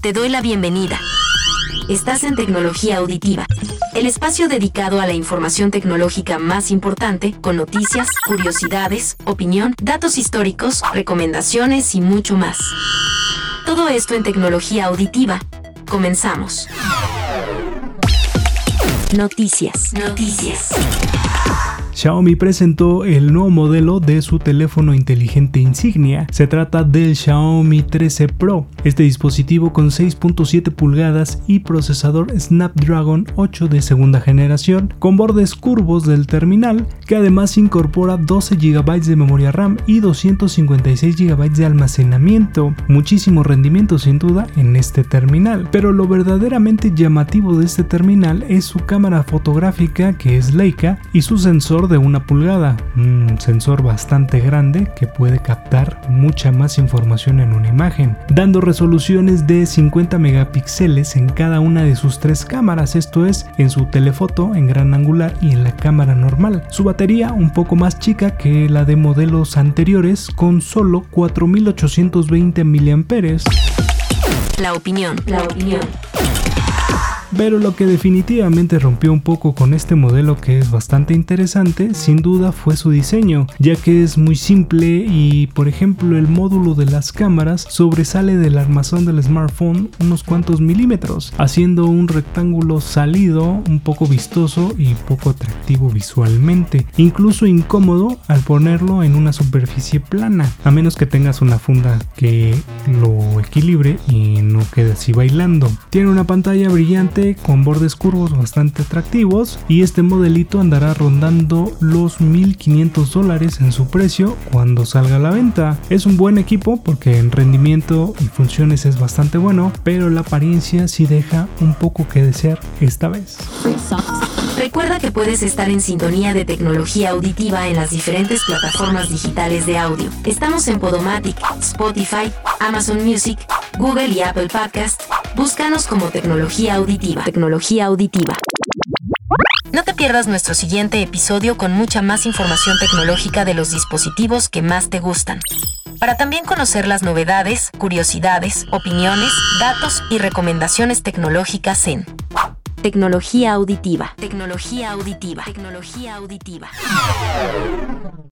Te doy la bienvenida. Estás en Tecnología Auditiva, el espacio dedicado a la información tecnológica más importante, con noticias, curiosidades, opinión, datos históricos, recomendaciones y mucho más. Todo esto en Tecnología Auditiva. Comenzamos. Noticias. Noticias. Xiaomi presentó el nuevo modelo de su teléfono inteligente insignia. Se trata del Xiaomi 13 Pro. Este dispositivo con 6.7 pulgadas y procesador Snapdragon 8 de segunda generación, con bordes curvos del terminal, que además incorpora 12 GB de memoria RAM y 256 GB de almacenamiento. Muchísimo rendimiento sin duda en este terminal. Pero lo verdaderamente llamativo de este terminal es su cámara fotográfica que es Leica y su sensor de una pulgada, un sensor bastante grande que puede captar mucha más información en una imagen, dando resoluciones de 50 megapíxeles en cada una de sus tres cámaras, esto es en su telefoto en gran angular y en la cámara normal. Su batería un poco más chica que la de modelos anteriores con solo 4820 mAh. La opinión, la opinión. Pero lo que definitivamente rompió un poco con este modelo que es bastante interesante, sin duda fue su diseño, ya que es muy simple y por ejemplo el módulo de las cámaras sobresale del armazón del smartphone unos cuantos milímetros, haciendo un rectángulo salido, un poco vistoso y poco atractivo visualmente, incluso incómodo al ponerlo en una superficie plana, a menos que tengas una funda que lo equilibre y no quede así bailando. Tiene una pantalla brillante con bordes curvos bastante atractivos y este modelito andará rondando los 1500 dólares en su precio cuando salga a la venta. Es un buen equipo porque en rendimiento y funciones es bastante bueno, pero la apariencia sí deja un poco que desear esta vez. Recuerda que puedes estar en sintonía de tecnología auditiva en las diferentes plataformas digitales de audio. Estamos en Podomatic, Spotify, Amazon Music, Google y Apple Podcast. Búscanos como tecnología auditiva. Tecnología auditiva. No te pierdas nuestro siguiente episodio con mucha más información tecnológica de los dispositivos que más te gustan. Para también conocer las novedades, curiosidades, opiniones, datos y recomendaciones tecnológicas en Tecnología auditiva. Tecnología auditiva. Tecnología auditiva.